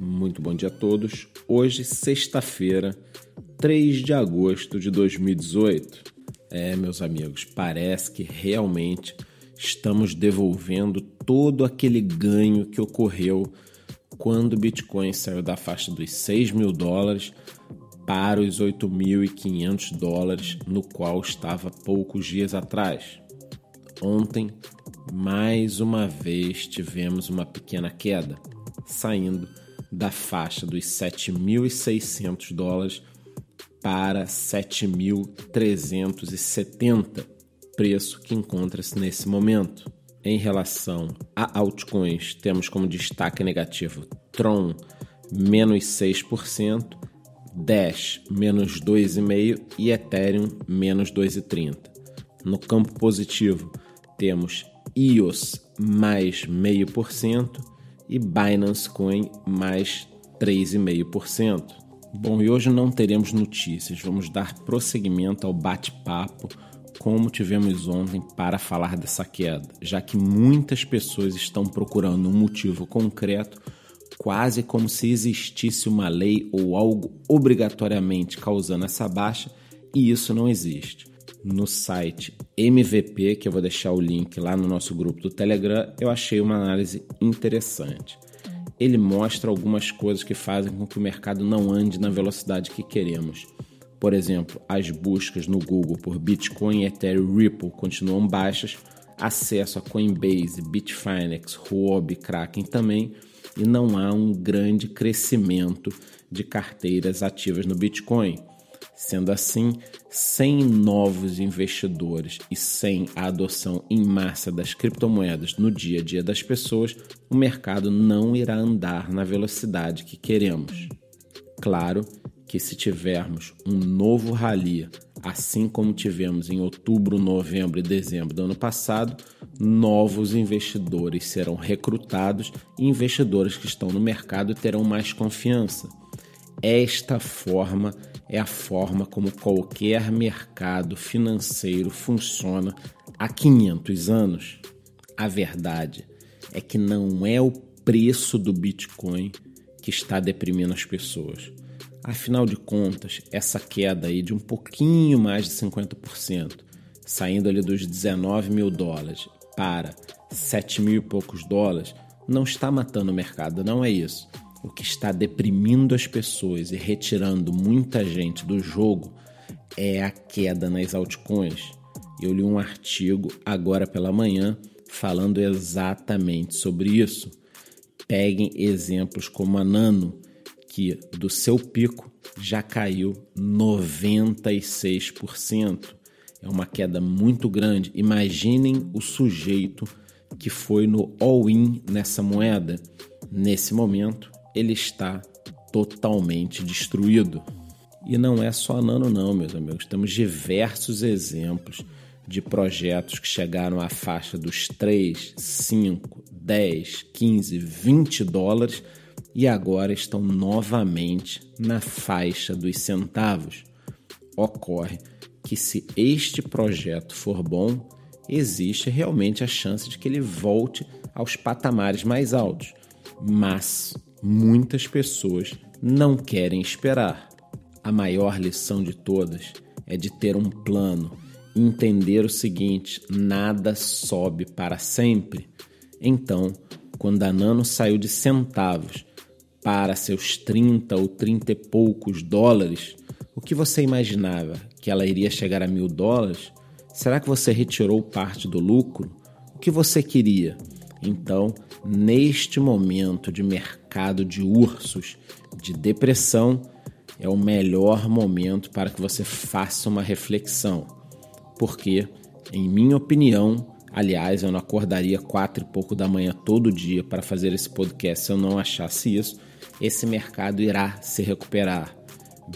Muito bom dia a todos. Hoje, sexta-feira, 3 de agosto de 2018. É, meus amigos, parece que realmente estamos devolvendo todo aquele ganho que ocorreu quando o Bitcoin saiu da faixa dos 6 mil dólares para os 8.500 dólares, no qual estava poucos dias atrás. Ontem, mais uma vez, tivemos uma pequena queda, saindo da faixa dos 7.600 dólares para 7.370, preço que encontra-se nesse momento. Em relação a altcoins, temos como destaque negativo Tron menos 6%, Dash menos 2,5% e Ethereum menos 2,30%. No campo positivo, temos EOS mais 0,5% e Binance Coin mais 3,5%. Bom, e hoje não teremos notícias, vamos dar prosseguimento ao bate-papo como tivemos ontem para falar dessa queda, já que muitas pessoas estão procurando um motivo concreto, quase como se existisse uma lei ou algo obrigatoriamente causando essa baixa, e isso não existe. No site MVP, que eu vou deixar o link lá no nosso grupo do Telegram, eu achei uma análise interessante. Ele mostra algumas coisas que fazem com que o mercado não ande na velocidade que queremos. Por exemplo, as buscas no Google por Bitcoin, Ethereum, Ripple continuam baixas, acesso a Coinbase, Bitfinex, Huobi, Kraken também, e não há um grande crescimento de carteiras ativas no Bitcoin. Sendo assim, sem novos investidores e sem a adoção em massa das criptomoedas no dia a dia das pessoas, o mercado não irá andar na velocidade que queremos. Claro que se tivermos um novo rally, assim como tivemos em outubro, novembro e dezembro do ano passado, novos investidores serão recrutados e investidores que estão no mercado terão mais confiança. Esta forma é a forma como qualquer mercado financeiro funciona há 500 anos. A verdade é que não é o preço do Bitcoin que está deprimindo as pessoas. Afinal de contas, essa queda aí de um pouquinho mais de 50%, saindo ali dos 19 mil dólares para 7 mil e poucos dólares, não está matando o mercado, não é isso. O que está deprimindo as pessoas e retirando muita gente do jogo é a queda nas altcoins. Eu li um artigo agora pela manhã falando exatamente sobre isso. Peguem exemplos como a Nano, que do seu pico já caiu 96%. É uma queda muito grande. Imaginem o sujeito que foi no all-in nessa moeda. Nesse momento, ele está totalmente destruído. E não é só Nano, não, meus amigos. Temos diversos exemplos de projetos que chegaram à faixa dos 3, 5, 10, 15, 20 dólares e agora estão novamente na faixa dos centavos. Ocorre que, se este projeto for bom, existe realmente a chance de que ele volte aos patamares mais altos. Mas muitas pessoas não querem esperar. A maior lição de todas é de ter um plano, entender o seguinte: nada sobe para sempre. Então, quando a Nano saiu de centavos para seus 30 ou 30 e poucos dólares, o que você imaginava? Que ela iria chegar a mil dólares? Será que você retirou parte do lucro? O que você queria? Então, neste momento de mercado de ursos, de depressão, é o melhor momento para que você faça uma reflexão. Porque, em minha opinião, aliás, eu não acordaria quatro e pouco da manhã todo dia para fazer esse podcast se eu não achasse isso, esse mercado irá se recuperar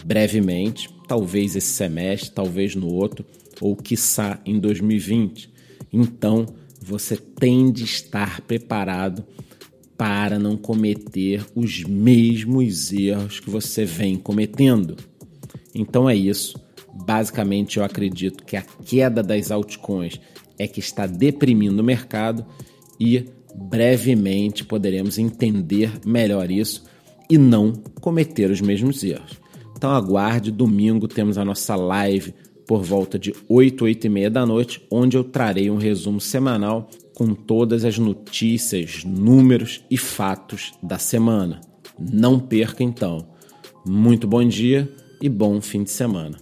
brevemente, talvez esse semestre, talvez no outro, ou quiçá em 2020. Então, você tem de estar preparado para não cometer os mesmos erros que você vem cometendo. Então é isso. Basicamente, eu acredito que a queda das altcoins é que está deprimindo o mercado e brevemente poderemos entender melhor isso e não cometer os mesmos erros. Então aguarde, domingo temos a nossa live por volta de 8, 8 e meia da noite, onde eu trarei um resumo semanal com todas as notícias, números e fatos da semana. Não perca então. Muito bom dia e bom fim de semana.